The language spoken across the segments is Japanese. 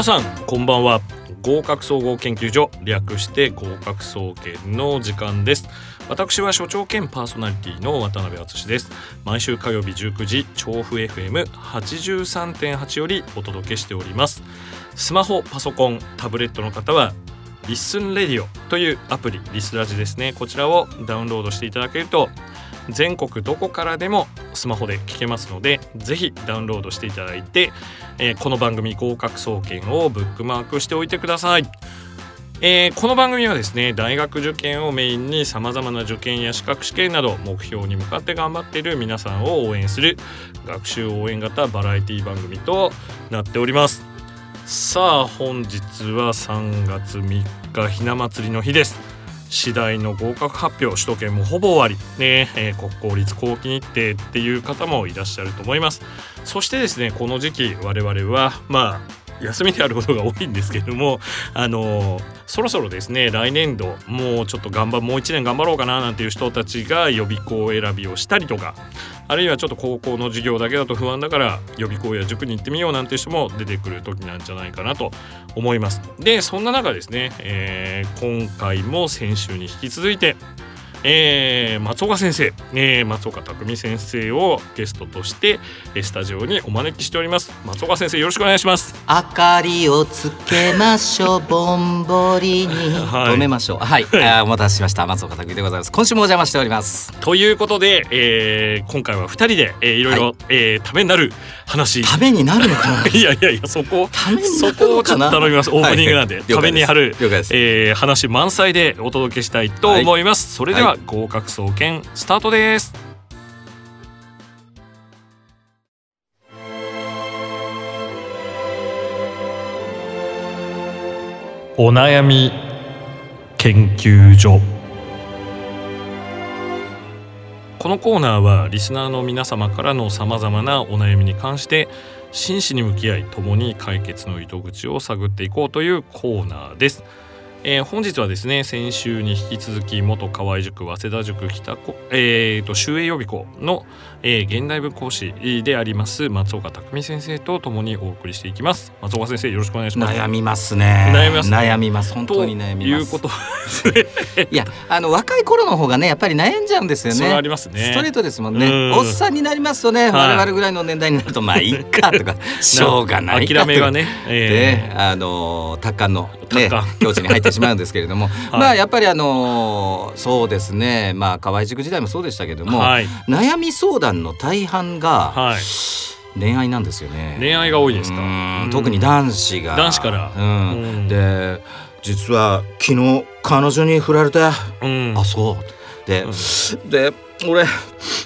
皆さんこんばんは。合格総合研究所略して合格総研の時間です。私は所長兼パーソナリティの渡辺敦です。毎週火曜日19時調布 FM83.8 よりお届けしております。スマホパソコンタブレットの方は ListenRadio というアプリリスラジですね。こちらをダウンロードしていただけると全国どこからでもスマホで聞けますのでぜひダウンロードしていただいて、えー、この番組合格総研をブックマークしておいてください。えー、この番組はですね大学受験をメインにさまざまな受験や資格試験など目標に向かって頑張っている皆さんを応援する学習応援型バラエティ番組となっておりますさあ本日は3月3日ひな祭りの日です次第の合格発表首都圏もほぼ終わり、ねえー、国公立後期日程っていう方もいらっしゃると思います。そしてですねこの時期我々はまあ休みであることが多いんですけれどもあのそろそろですね来年度もうちょっと頑張もう1年頑張ろうかななんていう人たちが予備校選びをしたりとかあるいはちょっと高校の授業だけだと不安だから予備校や塾に行ってみようなんていう人も出てくる時なんじゃないかなと思います。でそんな中ですね、えー、今回も先週に引き続いてえー、松岡先生、えー、松岡匠先生をゲストとしてスタジオにお招きしております。松岡先生よろしくお願いします。明かりをつけましょう。ぼんぼりに、はい、止めましょう。はい、はい、お待たせしました。松岡匠でございます。今週もお邪魔しております。ということで、えー、今回は二人で、えー、いろいろ、はい、えー、ためになる話。ためになるのかな？いやいやいやそこそこをちょっと頼みます。オープニングなんで、はい、ためになる、えー、話満載でお届けしたいと思います、それでは、合格総研スタートですお悩み研究所このコーナーはリスナーの皆様からのさまざまなお悩みに関して真摯に向き合い共に解決の糸口を探っていこうというコーナーです。えー、本日はですね先週に引き続き元河合塾早稲田塾北子、えーと、修営予備校の、えー、現代文講師であります松岡匠先生と共にお送りしていきます。松岡先生よろしくお願いします。悩みますね。悩みます、ね、悩みます。本当に悩みます。いうこと いやあの若い頃の方がねやっぱり悩んじゃうんですよね。ありますね。ストレートですもんね。おっさんになりますとね、はい、我々ぐらいの年代になるとまあいいかとか しょうがないか諦めがね、えー、あの高のね境地に入ってしまうんですけれども、はい、まあやっぱりあのそうですね。まあ河合塾時代もそうでしたけども、はい、悩み相談の大半が、はい、恋愛なんですよね。恋愛が多いですか？特に男子が。男子から、うん、で実は昨日彼女に振られた、うん、あそう。で、うん、で俺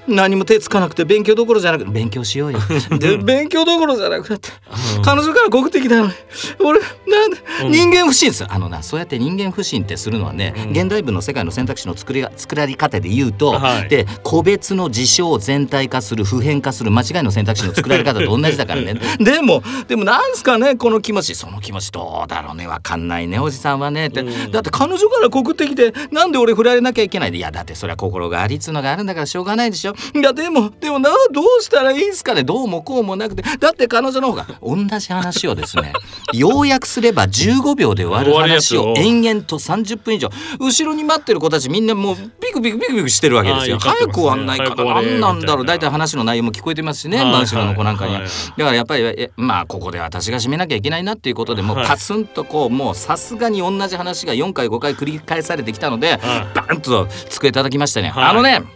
何も手つかなくて勉強どころじゃなくて勉強しようよ。で勉強どころじゃなくなって、うん、彼女から告ってきたのに。俺なんで、うん、人間不信ですあのなそうやって人間不信ってするのはね、うん、現代文の世界の選択肢の作りが作られ方で言うと、はい、で個別の事象を全体化する普遍化する間違いの選択肢の作られ方と同じだからね。でもでもなんすかねこの気持ち。その気持ちどうだろうね。わかんないねおじさんはね。って、だって彼女から告ってきてなんで俺振られなきゃいけない。でいやだってそれは心がありっつうのがあるんだからしょうがないでしょ？いやでもでもなどうしたらいいんすかね？どうもこうもなくて。だって彼女の方が同じ話をですね 要約すれば15秒で終わる話を延々と30分以上。後ろに待ってる子たちみんなもうビクビクビクビクしてるわけですよ、早く終わんな？いから何なんだろう。大体話の内容も聞こえてますしね。真後ろの子なんかには、だからやっぱりまあここで私が締めなきゃいけないなっていうことでもうパスンとこうもうさすがに同じ話が4回5回繰り返されてきたので、バンと机叩きましたね、あのねうん、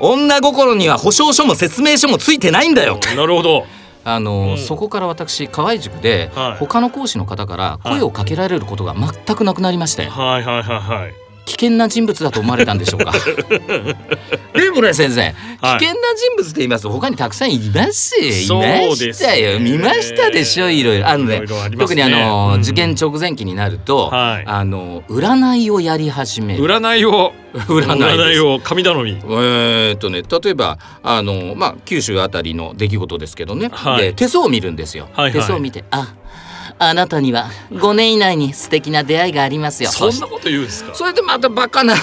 女心には保証書も説明書もついてないんだよ。なるほど。あの、うん、そこから私河合塾で、はい、他の講師の方から声をかけられることが全くなくなりまして、はい、はいはいはい。はい危険な人物だと思われたんでしょうか？でもね先生、危険な人物って言いますと他にたくさんいます。いましたよ、見ましたでしょいろいろ。あのね、ね、特にあの、うん、受験直前期になると、はい、あの占いをやり始める。占いを。占いを神頼み。えー、っとね例えばあのまあ九州あたりの出来事ですけどね、はい、で手相を見るんですよ、はいはい、手相を見てああなたには5年以内に素敵な出会いがありますよ。そんなこと言うんですか？それでまたバカな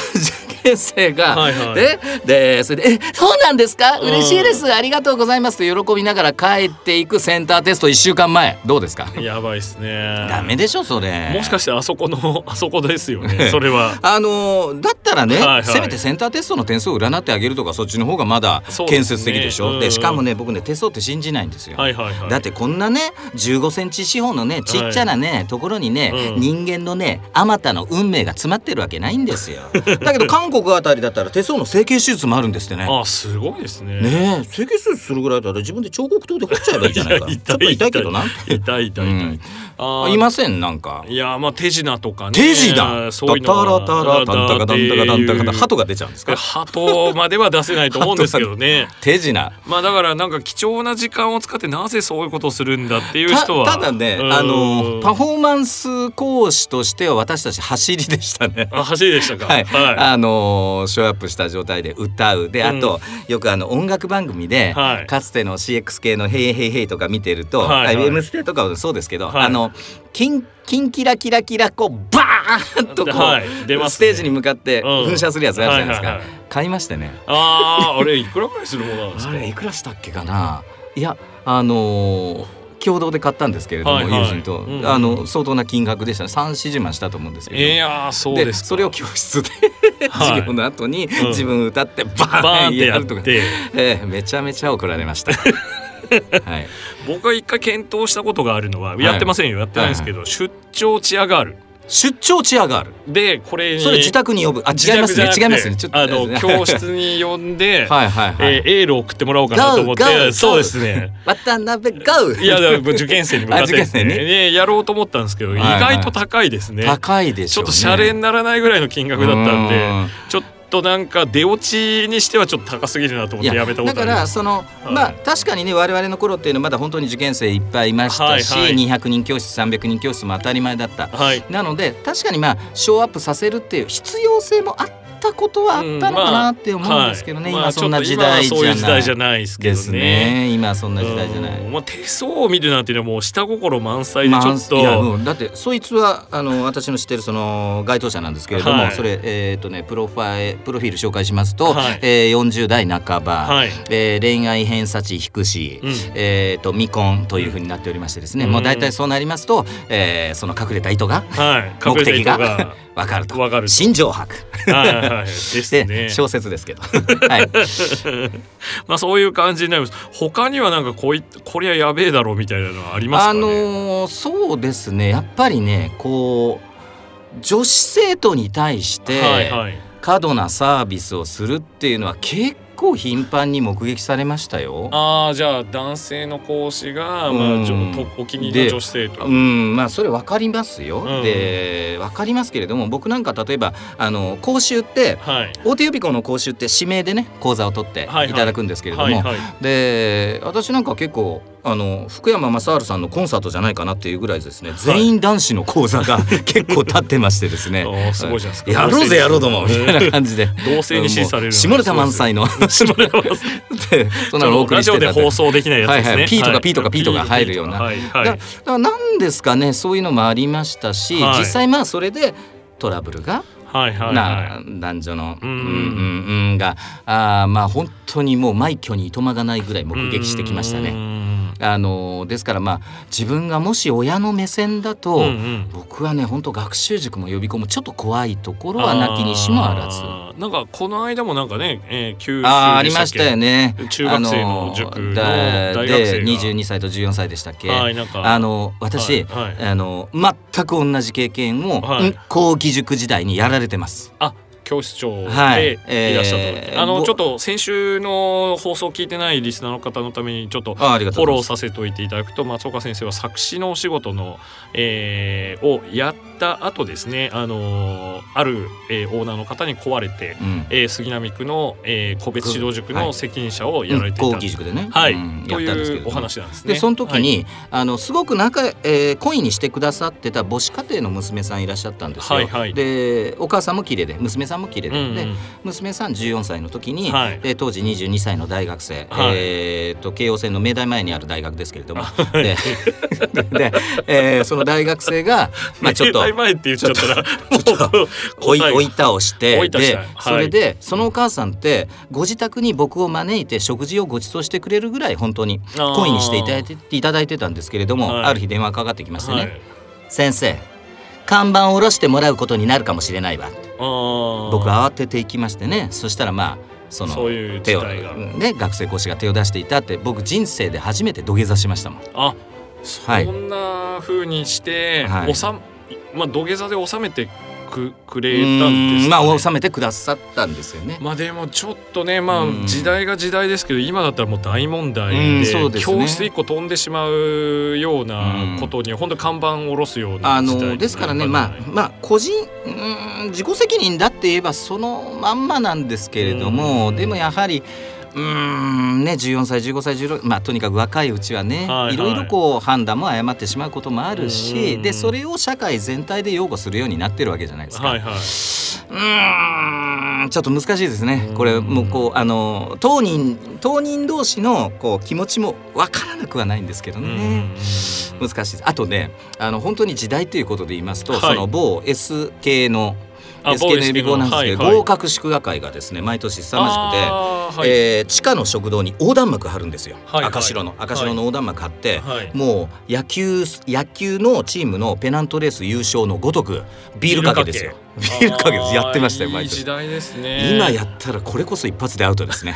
先生が、はいはい、ででそれで「えそうなんですか？嬉しいです。ありがとうございます」と喜びながら帰っていくセンターテスト1週間前。どうですか？やばいっすね。ダメでしょそれ。もしかしてあそこの あそこですよね。それは。あのだったらね、はいはい、せめてセンターテストの点数を占ってあげるとかそっちの方がまだ建設的でしょ？で、ねうん、しかもね僕ねテストって信じないんですよ、はいはいはい、だってこんなね15センチ四方のねちっちゃなね、はい、ところにね、うん、人間のねあまたの運命が詰まってるわけないんですよ。だけど韓国あたりだったら手相の整形手術もあるんですってね。あすごいですね。ね整形手術するぐらいだったら自分で彫刻刀で彫っちゃえばいいじゃないか。ちょっと痛いけどな。痛い痛い痛い、うん、あいませんなんか。いやまあ手品とかね。手品。そういうのタラタラタンタカタンタカタンタカタ鳩が出ちゃうんですか鳩までは出せないと思うんですけどね手品まあだからなんか貴重な時間を使ってなぜそういうことをするんだっていう人はただねあのパフォーマンス講師としては私たち走りでしたねあ走りでしたかはい、はい、あのショーアップした状態で歌う。であと、うん、よくあの音楽番組で、はい、かつての CX 系の「ヘイヘイヘイ」とか見てると「はいはい、M ステ」とかもそうですけど、はい、あのキンキンキラキラキラこうバーンとこう、はいね、ステージに向かって噴射するやつあるじゃないですか、買いましてね。あああれいくらくらいするものなんですか？あれいくらしたっけかな？いやあのー共同で買ったんですけれども、はいはい、友人と、うん、あの相当な金額でしたね。三四十万したと思うんですけど。いやそうですそれを教室で 授業の後に自分歌ってバーンってやるとか、えー、めちゃめちゃ怒られました。はい、僕が一回検討したことがあるのは、やってませんよ。やってないんですけど、出張チアガール出張チアガール。でこれそれ自宅に呼ぶ。あ違いますね違いますねちょっとあの 教室に呼んで はいはい、はい、えー、エールを送ってもらおうかなと思ってそうですね。渡辺ゴー。いや受験生に向かって。ですねねやろうと思ったんですけど、はいはい、意外と高いですね。高いでしょ、ね、ちょっとシャレにならないぐらいの金額だったんでちょっととなんか出落ちにしてはちょっと高すぎるなと思ってやめたことだからその、はい、まあ確かにね我々の頃っていうのはまだ本当に受験生いっぱいいましたし、はい。はい、200人教室300人教室も当たり前だった、はい、なので確かにまあショーアップさせるっていう必要性もあったたことはあったのかなって思うんですけどね、うんまあ、今そんな時代じゃない。時代じゃないですけどね。ね。今そんな時代じゃない。まあ手相を見るなんていうのはもう下心満載でちょっと。いやもうだってそいつはあの私の知ってるその該当者なんですけれども、はい、それえっ、ー、とねプロファイプロフィール紹介しますと、はい、えー、40代半ば、はい、えー、恋愛偏差値低し、うん、えっ、ー、と未婚というふうになっておりましてですね、うん、もう大体そうなりますと、えー、その隠れた意図が、はい、目的が。わかると。わかる。新庄博。はいはいはい。ですね。小説ですけど。はい。まあそういう感じになります。他にはなんかこういこりゃやべえだろうみたいなのはありますか、ね、あのー、そうですね。やっぱりね、こう女子生徒に対して、過度なサービスをするっていうのは結構頻繁に目撃されましたよ。ああじゃあ男性の講師が、まあ、うん、お気に入りの女子生徒うんまあそれ分かりますよ。うん、で分かりますけれども僕なんか例えばあの講習って、はい、大手予備校の講習って指名でね講座を取っていただくんですけれども、で私なんか結構あの福山雅治さんのコンサートじゃないかなっていうぐらいですね、全員男子の講座が 結構立ってましてですね。すごいじゃないですか。やろうぜやろうともみたいな感じで。同性に支持される下ネタ満載の。下ネタ満載そんなのお送りしてた放送できないやつですね、はいはい、P とか P とか P とか入るような、はい。はい、なんですかねそういうのもありましたし、はい、実際まあそれでトラブルがはいはいはい、な男女のうん。うんうんがあまあ本当にもう枚挙にいとまがないぐらい目撃してきましたね。あのですからまあ自分がもし親の目線だと、うんうん、僕はね本当学習塾も予備校もちょっと怖いところはなきにしもあらず。なんかこの間もなんかね、えー、九州あありましたよね。中学生の塾の大学生で22歳と14歳でしたっけ、はい、なんか。あの私、はいはい、あの全く同じ経験を、はい、講義塾時代にやられてます。あ教室長でいらっしゃった、はい。えー、あのちょっと先週の放送を聞いてないリスナーの方のためにちょっとフォローさせておいていただくと松岡先生は作詞のお仕事の、えー、をやった後ですね。あのある、えー、オーナーの方に壊れて、うん、えー、杉並区の、えー、個別指導塾の責任者をやられていた、はい、塾でね、はい、うん、というお話なんですね。でその時に、はい、あのすごく仲、えー、恋にしてくださってた母子家庭の娘さんいらっしゃったんですよ。はいはい、でお母さんも綺麗で娘さんさんも綺麗で,、うんうん。で娘さん14歳の時に、はい。で当時22歳の大学生、はい。えー、と京王線の明大前にある大学ですけれども、でで、えーその大学生が、まあ、ちょっと前って言っちゃったら追 い。追いい倒してでそれでそのお母さんってご自宅に僕を招いて食事をご馳走してくれるぐらい本当にあー。懇意にしていただいていただいてたんですけれども、はい。ある日電話かかってきましてね、はい。先生看板を下ろしてもらうことになるかもしれないわ僕僕慌てて行きましてね。そしたらまあその手をね学生講師が手を出していたって僕人生で初めて土下座しましたもん。あはい。そんな風にして、はい。おさまあ土下座で収めてくくれうたんですーねん。まあ収めてくださったんですよね。まあでもちょっとねまうん。あ時代が時代ですけど今だったらもう大問題うんでですね。教室一個飛んでしまうようなことに本当看板を下ろすようなあので。すからねまあまあ個人うーん自己責任だって言えばそのまんまなんですけれどもうん。でもやはりうーん。ね14歳15歳16まあとにかく若いうちはね、はいはい。いろいろこう判断も誤ってしまうこともあるしうん。でそれを社会全体で擁護するようになってるわけじゃないですか。はいはい。うーん。ちょっと難しいですね。これうんもうこうあの当人当人同士のこう気持ちもわからなくはないんですけどね。うん。難しいです。あとねあの本当に時代ということで言いますと、はい。その某 S 系のあ S 系の。予備校なんですけど、はいはい。合格祝賀会がですね毎年凄まじくて、はい。えー地下の食堂に横断幕貼るんですよ、はいはい。赤白の赤白の横断幕貼って、はいもう野球野球のチームのペナントレース優勝のごとくビールかけですよ。ビールかけ。です。やってましたよ毎年。いい時代ですね。今やったらこれこそ一発でアウトですね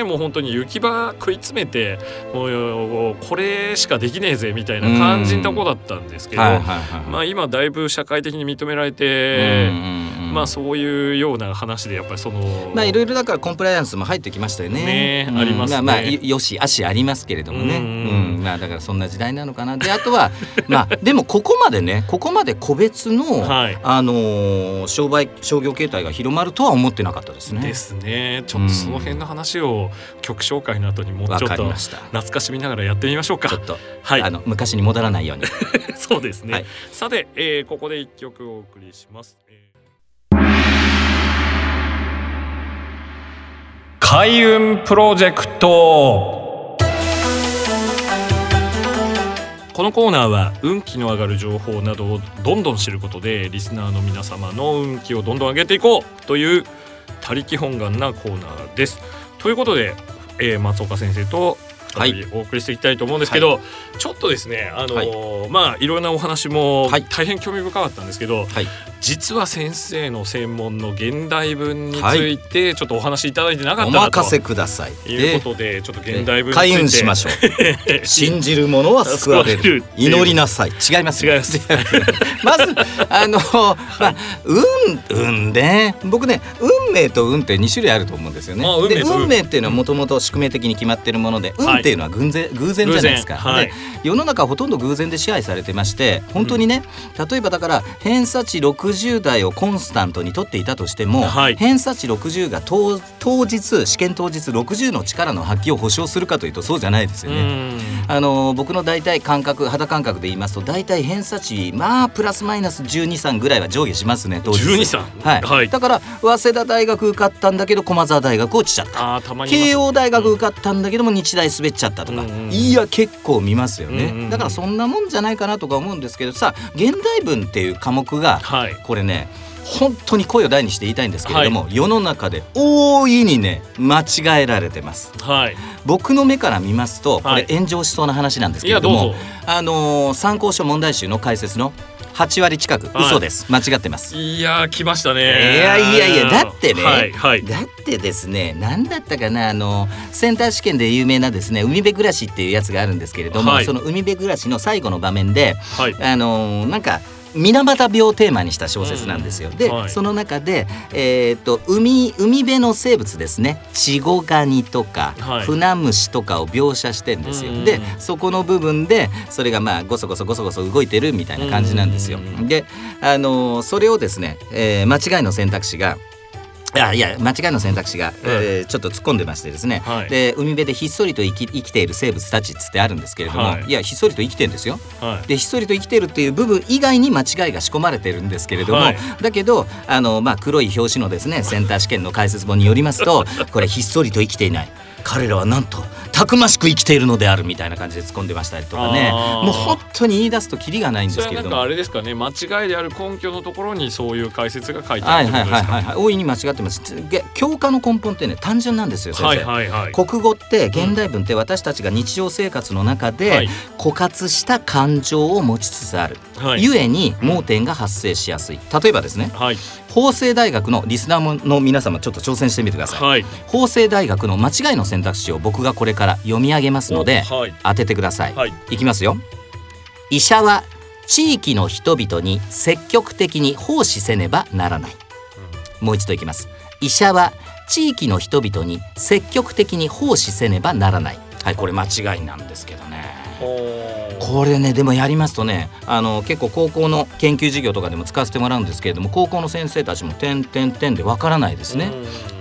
ねもう本当に行き場食い詰めてもうこれしかできねえぜみたいな感じのとこだったんですけど、はいはいはい。まあ今だいぶ社会的に認められうんて、まあそういうような話でやっぱりそのまあいろいろだからコンプライアンスも入ってきましたよね。ねうんありますねまあまあよよしあしありますけれどもね。ううんんまあだからそんな時代なのかな。であとは まあでもここまでねここまで個別の、はいあのー商売商業形態が広まるとは思ってなかったですね。ですねちょっとその辺の話を曲紹介の後にもうわちょっと。懐かしみながらやってみましょうか。ちょっと、はい。あの昔に戻らないように。そうですね、はい。さて、えーここで一曲お送りします、えー。開運プロジェクト。このコーナーは運気の上がる情報などをどんどん知ることでリスナーの皆様の運気をどんどん上げていこうという他力本願なコーナーです。ということで、えー松岡先生と再びお送りしていきたいと思うんですけど、ちょっとですねあのーまあいろんなお話もはい大変興味深かったんですけど、はい。実は先生の専門の現代文についてちょっとお話しいただいてなかっおたなと任せください。いうことでちょっと現代文について開運しましょう。信じる者は救われるる。祈りなさい。違いますよ。違います まずあのまあ運運ね僕ね運命と運って2種類あると思うんですよねあ運命運命っていうのはもともと宿命的に決まってるもので、運っていうのは偶然偶然じゃないですか、はい。で世の中はほとんど偶然で支配されてまして本当にね、例えばだから偏差値60台をコンスタントに取っていたとしても、はい。偏差値60が当当日試験当日60の力の発揮を保証するかというとそうじゃないですよね。うん。あの僕の大体感覚肌感覚で言いますと大体偏差値まあプラスマイナス123ぐらいは上下しますね当日。12さんはい、はい。だから早稲田大学受かったんだけど駒澤大学落ちちゃった。慶応大学受かったんだけども日大滑っちゃったとか、いや結構見ますよね、だからそんなもんじゃないかなとか思うんですけどさ現代文っていう科目がはい。これね本当に声を大にして言いたいんですけれども、世の中で大いにね間違えられてます。はい。僕の目から見ますとこはい。れ炎上しそうな話なんですけれども、ぞ。あのー参考書問題集の解説の8割近く。はい。嘘です、間違ってます。いやー来ましたいねやいやいやだってね、はいはい。だってですね何だったかなあのセンター試験で有名なですね海辺暮らしっていうやつがあるんですけれども、はい。その海辺暮らしの最後の場面ではい。あのなんか水俣病をテーマにした小説なんですよ。で、はいその中で、えー、と海海辺の生物ですねチゴガニとか、はいフナムシとかを描写してんですよ。うんでそこの部分でそれがまあゴソゴソゴソゴソ動いてるみたいな感じなんですよ。うんで、あのーそれをですね、えー間違いの選択肢がいやいや間違いの選択肢が、えーちょっと突っ込んでましてですね、はい。で海辺でひっそりと生き生きている生物たちっつってあるんですけれども、はい。い、やひっそりと生きてるんですよ。はい。でひっそりと生きてるっていう部分以外に間違いが仕込まれてるんですけれども、はい。だけどあの、まあ、黒い表紙のですねセンター試験の解説本によりますと これひっそりと生きていない彼らはなんとたくましく生きているのであるみたいな感じで突っ込んでましたりとかね。もう本当に言い出すとキリがないんですけれども。あれですかね。間違いである根拠のところにそういう解説が書いてあはいるってはいはいはい、はい、大いに間違ってますげ教科の根本ってね単純なんですよ先生、はいはいはい。国語って現代文って私たちが日常生活の中はでい。枯渇した感情を持ちつつある、はい。ゆえに盲点が発生しやすい。例えばですね。はい。法政大学のリスナーの皆様ちょっと挑戦してみてください、はい。法政大学の間違いの選択肢を僕がこれから読み上げますのでおはい。当ててください、はい。いきますよ。医者は地域の人々に積極的に奉仕せねばならない。もう一度いきます。医者は地域の人々に積極的に奉仕せねばならない。はいこれ間違いなんですけどね。これねでもやりますとねあの結構高校の研究授業とかでも使わせてもらうんですけれども高校の先生たちも点点点でわからないですね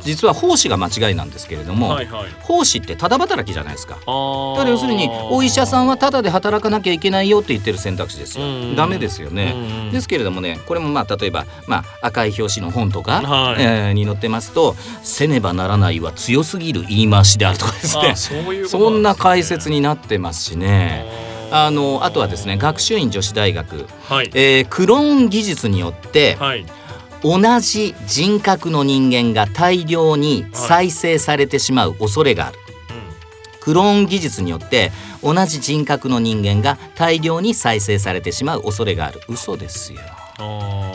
実は奉仕が間違いなんですけれども、はいはい。奉仕ってただ働きじゃないですか。あー。だ要するにお医者さんはただで働かなきゃいけないよって言ってる選択肢ですよ。うんダメですよね。うんですけれどもねこれもまあ例えば、まあ、赤い表紙の本とか、はい。えーに載ってますと「せねばならない」は強すぎる言い回しであるとかですね。あそうね。そんな解説になってますしね。あのあとはですね学習院女子大学、はい。えークローン技術によってはい同じ人格の人間が大量に再生されてしまう恐れがある。クローン技術によって同じ人格の人間が大量に再生されてしまう恐れがある。嘘ですよ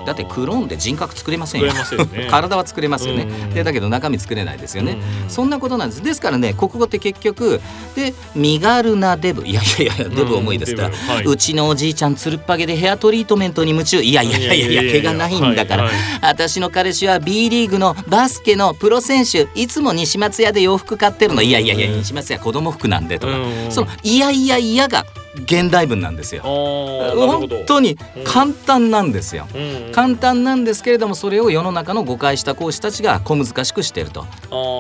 だってクローンで人格作れませんよ。ね。体は作れますよね、うん。でだけど中身作れないですよね、うん。そんなことなんです。ですからね国語って結局で身軽なデブ。いやいやいやデブ重いですか？ら、デブはい。うちのおじいちゃんつるっぱげでヘアトリートメントに夢中。いやいやいやいやいや毛がないんだから、はいはい。私の彼氏は B リーグのバスケのプロ選手。いつも西松屋で洋服買ってるの。いやいやいや西松屋子供服なんでとか、うん。そのいやいやいやが現代文なんですよ。本当に簡単なんですよ。うん簡単なんですけれどもそれを世の中の誤解した講師たちが小難しくしてると。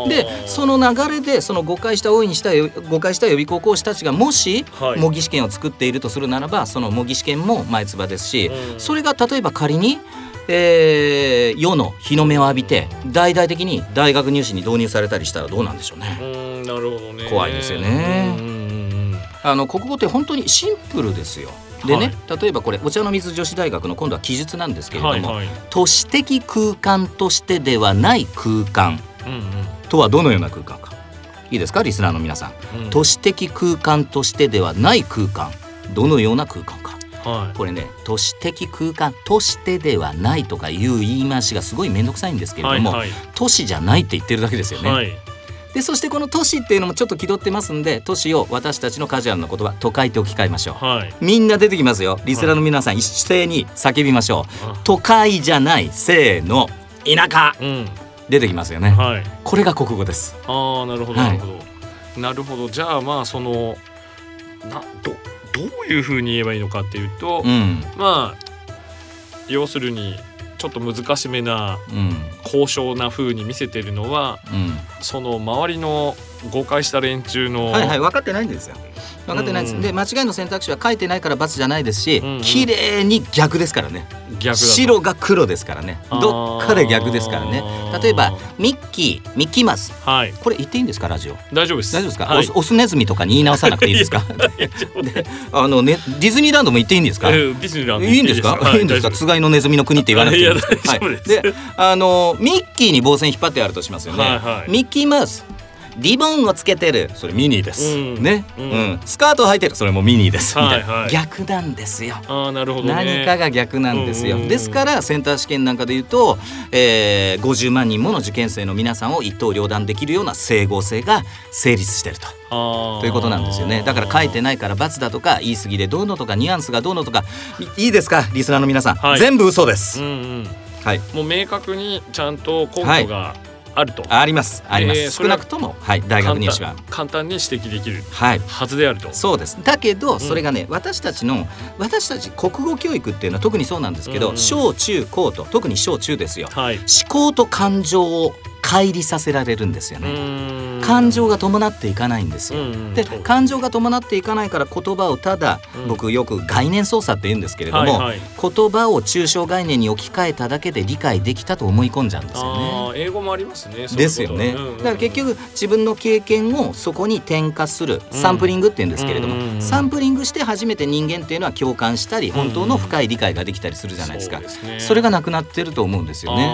でその流れでその誤解した大いにした誤解した予備校講師たちがもしはい。模擬試験を作っているとするならばその模擬試験も前つばですしうん。それが例えば仮に、えー世の日の目を浴びて大々的に大学入試に導入されたりしたらどうなんでしょうね。うんなるほどね。怖いですよねあの国語って本当にシンプルですよ。でね、例えばこれお茶の水女子大学の今度は記述なんですけれども、はいはい。都市的空間としてではない空間。うんとはどのような空間か。いいですか？リスナーの皆さん、うん。都市的空間としてではない空間。どのような空間か。はい。これね都市的空間としてではないとかいう言い回しがすごい面倒くさいんですけれども、はい。都市じゃないって言ってるだけですよね、はいでそしてこの都市っていうのもちょっと気取ってますんで都市を私たちのカジュアルな言葉都会って置き換えましょう。はい。みんな出てきますよ。リスナーの皆さん一斉に叫びましょう。あ都会じゃないせーの田舎。うん。出てきますよね。はい。これが国語です。ああなるほどはないるほど、なるほど。じゃあまあそのなどどういうふうに言えばいいのかっていうと、うん。まあ要するにちょっと難しめなうん。高尚な風に見せてるのはうん。その周りの誤解した連中の、はいはい分かってないんですよ。分かってないです、うん。で間違いの選択肢は書いてないから×じゃないですし、うん。うん綺麗に逆ですからね。白が黒ですからね。どっかで逆ですからね。例えばミッキーミッキーマウス。はい。これ言っていいんですかラジオ？大丈夫です。大丈夫ですか、はい。オスネズミとかに言い直さなくていいですか？あのねディズニーランドも言っていいんですか、えーディズニーランドいいんですか、はいい、いんですか？つがいのネズミの国って言わなくていいんです。はい、であのミッキーに棒線引っ張ってあるとしますよね、はいはい。ミッキーマウスリボンをつけてる。それミニです、うん。ね、ううん。んスカートを履いてる。それもミニです、はいはい。逆なんですよ。ああなるほどね。何かが逆なんですよ、うんうんうん。ですからセンター試験なんかで言うと、えー、50万人もの受験生の皆さんを一刀両断できるような整合性が成立してると。ということなんですよね。だから書いてないから罰だとか言い過ぎでどうのとかニュアンスがどうのとか。いいいですかリスナーの皆さん、はい。全部嘘です、うんうん。はい。もう明確にちゃんと根拠があると、あります。あります、少えーそれはなくとも、はい、大学入試は。簡単に指摘できるはい。はずであると。そうです。だけどそれがね、私たちの私たち国語教育っていうのは特にそうなんですけど、うん。小中高と特に小中ですよ。はい。思考と感情を乖離させられるんですようね。感情が伴っていかないんですよ。うんうんで感情が伴っていかないから言葉をただ、うん。僕よく概念操作って言うんですけれども、はいはい。言葉を抽象概念に置き換えただけで理解できたと思い込んじゃうんですよあね。ー英語もありますねですよね、うんうんうん。だから結局自分の経験をそこに転化するサンプリングって言うんですけれども、うんうんうんサンプリングして初めて人間っていうのは共感したり本当の深い理解ができたりするじゃないですか、そうですね。それがなくなってると思うんですよね。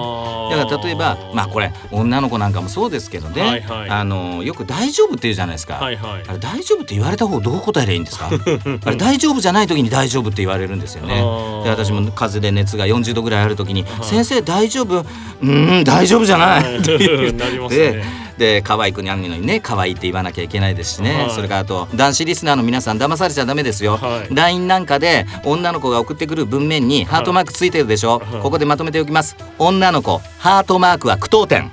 だから例えばまあこれ女の子なんかもそうですけどね、はいはい。あのよく「大丈夫」って言うじゃないですか、はいはい。あれ大丈夫って言われた方どう答えりゃいいんですか？あれ大丈夫じゃない時に大丈夫って言われるんですよね。で私も風邪で熱が40度ぐらいある時に「はい。先生大丈夫?」うーん大丈夫じゃない。って言なりますで可愛い子にゃんにのにね可愛いって言わなきゃいけないですしね、はい。それからあと男子リスナーの皆さん騙されちゃダメですよ、はい。LINE なんかで女の子が送ってくる文面にハートマークついてるでしょ、はい。ここでまとめておきます。女の子ハートマークは句読点。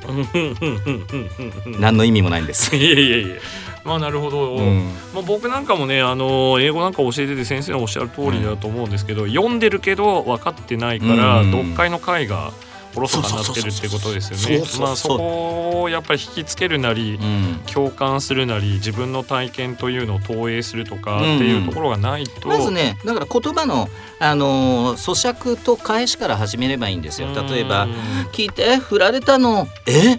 何の意味もないんです、いえいえいえ。まあなるほど、うん。まあ、僕なんかもねあの英語なんか教えてて先生のおっしゃる通りだと思うんですけど、読んでるけど分かってないから、うん。読解の回がおろそかになってるってことですよね。まあそこをやっぱり引きつけるなり、うん。共感するなり自分の体験というのを投影するとかってうんいうところがないと、まずねだから言葉の、あのー咀嚼と返しから始めればいいんですよ。例えばうん「聞いて振られたの？え？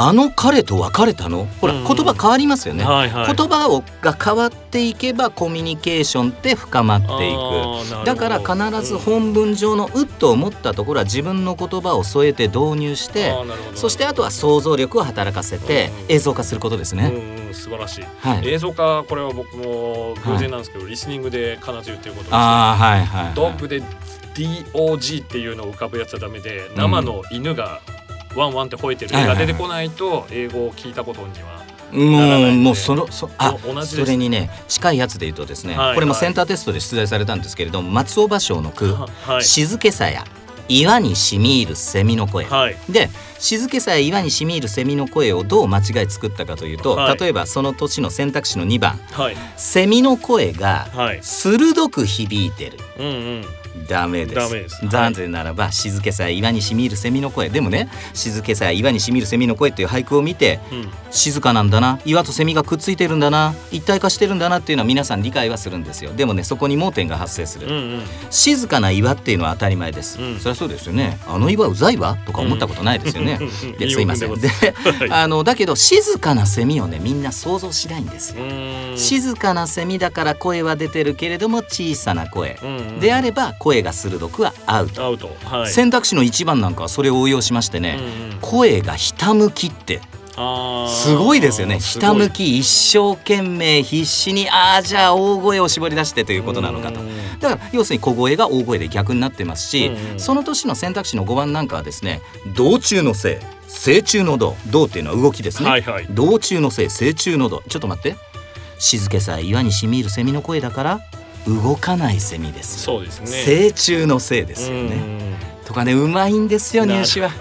あの彼と別れたの?」ほらうん。言葉変わりますよね、はいはい。言葉をが変わっていけばコミュニケーションって深まっていく。だから必ず本文上の「う」と思ったところは自分の言葉を添えて導入してそしてあとは想像力を働かせてうん映像化することですね。うんうん、素晴らしい。はい、映像化これは僕も偶然なんですけど、リスニングで必ず言ってることです、ね、ああはいはい、はい、ドッグで DOG っていうのを浮かぶやつはダメで生の犬がワンワンって吠えてる絵が出てこないと英語を聞いたことにはもうんもうそのそあそれにね近いやつで言うとですね、はい。これもセンターテストで出題されたんですけれども松尾芭蕉の句は「はい。静けさや岩にしみ入る蝉の声」はい。で静けさや岩にしみ入る蝉の声をどう間違え作ったかというと、はい。例えばその年の選択肢の2番。はい。蝉の声がはい。鋭く響いてる。うんうんダメです。ダメです。なぜならば静けさや岩にしみ入る蝉の声。でもね静けさや岩にしみ入る蝉の声っていう俳句を見てうん。静かなんだな。岩と蝉がくっついてるんだな。一体化してるんだなっていうのは皆さん理解はするんですよ。でもねそこに盲点が発生する、うんうん。静かな岩っていうのは当たり前です、うん。そりゃそうですよね。あの岩うざいわ？とか思ったことないですよね、うん ですいません。ではい。あのだけど静かな蝉をねみんな想像しないんですよ、静かな蝉だから声は出てるけれども小さな声、うんうんであれば声が鋭くはアウト、アウトはい。選択肢の1番なんかはそれを応用しましてね、うんうん。声がひたむきってすごいですよね。ひたむき一生懸命必死にああじゃあ大声を絞り出してということなのかと。うんだから要するに小声が大声で逆になってますし、うんうん。その年の選択肢の5番なんかはですね道中のせい正中の道道っていうのは動きですね、はいはい。道中のせい正中の道ちょっと待って。静けさえ岩にしみ入る蝉の声だから動かない蝉です。そうですね。正中のせいですよね。とかねうまいんですよ入試は。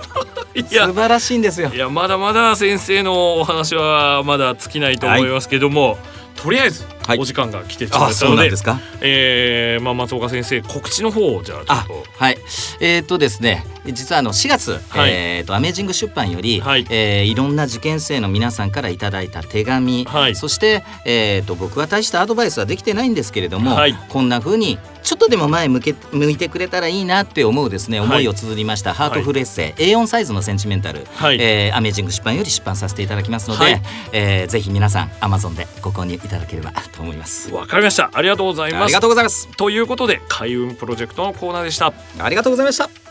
素晴らしいんですよ。いやまだまだ先生のお話はまだ尽きないと思いますけども、とりあえずはい。お時間が来てしまあったので,、ですか。えーまあ、松岡先生告知の方をじゃあちょあっと。はい。えー、とですね実はあの4月、はい。えー、とアメージング出版より、はい。えーいろんな受験生の皆さんからいただいた手紙、はい。そして、えー、と僕は大したアドバイスはできてないんですけれども、はい。こんな風にちょっとでも前向け向いてくれたらいいなって思うですねはい思いを綴りました。ハートフルエッセイ、A4 サイズのセンチメンタル、はい。えーアメージング出版より出版させていただきますので、はい。えーぜひ皆さん Amazon でご購入いただければ。と思います。わかりましたありがとうございますありがとうございます。ということで開運プロジェクトのコーナーでしたありがとうございました。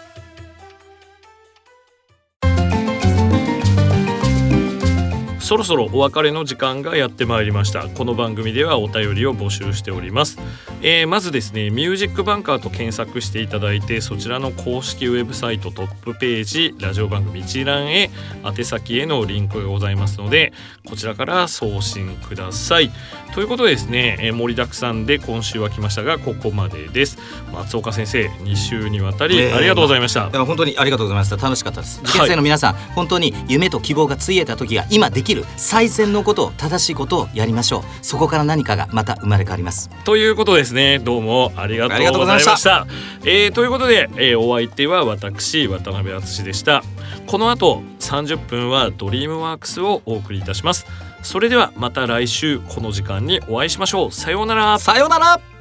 そろそろお別れの時間がやってまいりました。この番組ではお便りを募集しております、えー、まずですねミュージックバンカーと検索していただいてそちらの公式ウェブサイトトップページラジオ番組一覧へ宛先へのリンクがございますのでこちらから送信ください。ということでですね、えー、盛りだくさんで今週は来ましたがここまでです。松岡先生2週にわたりありがとうございました、えー、本当にありがとうございました。楽しかったです。受験生の皆さん、はい、本当に夢と希望がついえた時が今できる最善のことを正しいことをやりましょう。そこから何かがまた生まれ変わります。ということですね。どうもありがとうございました。えー、ということで、えー、お相手は私渡辺敦でした。この後30分はドリームワークスをお送りいたします。それではまた来週この時間にお会いしましょう。さようなら。さようなら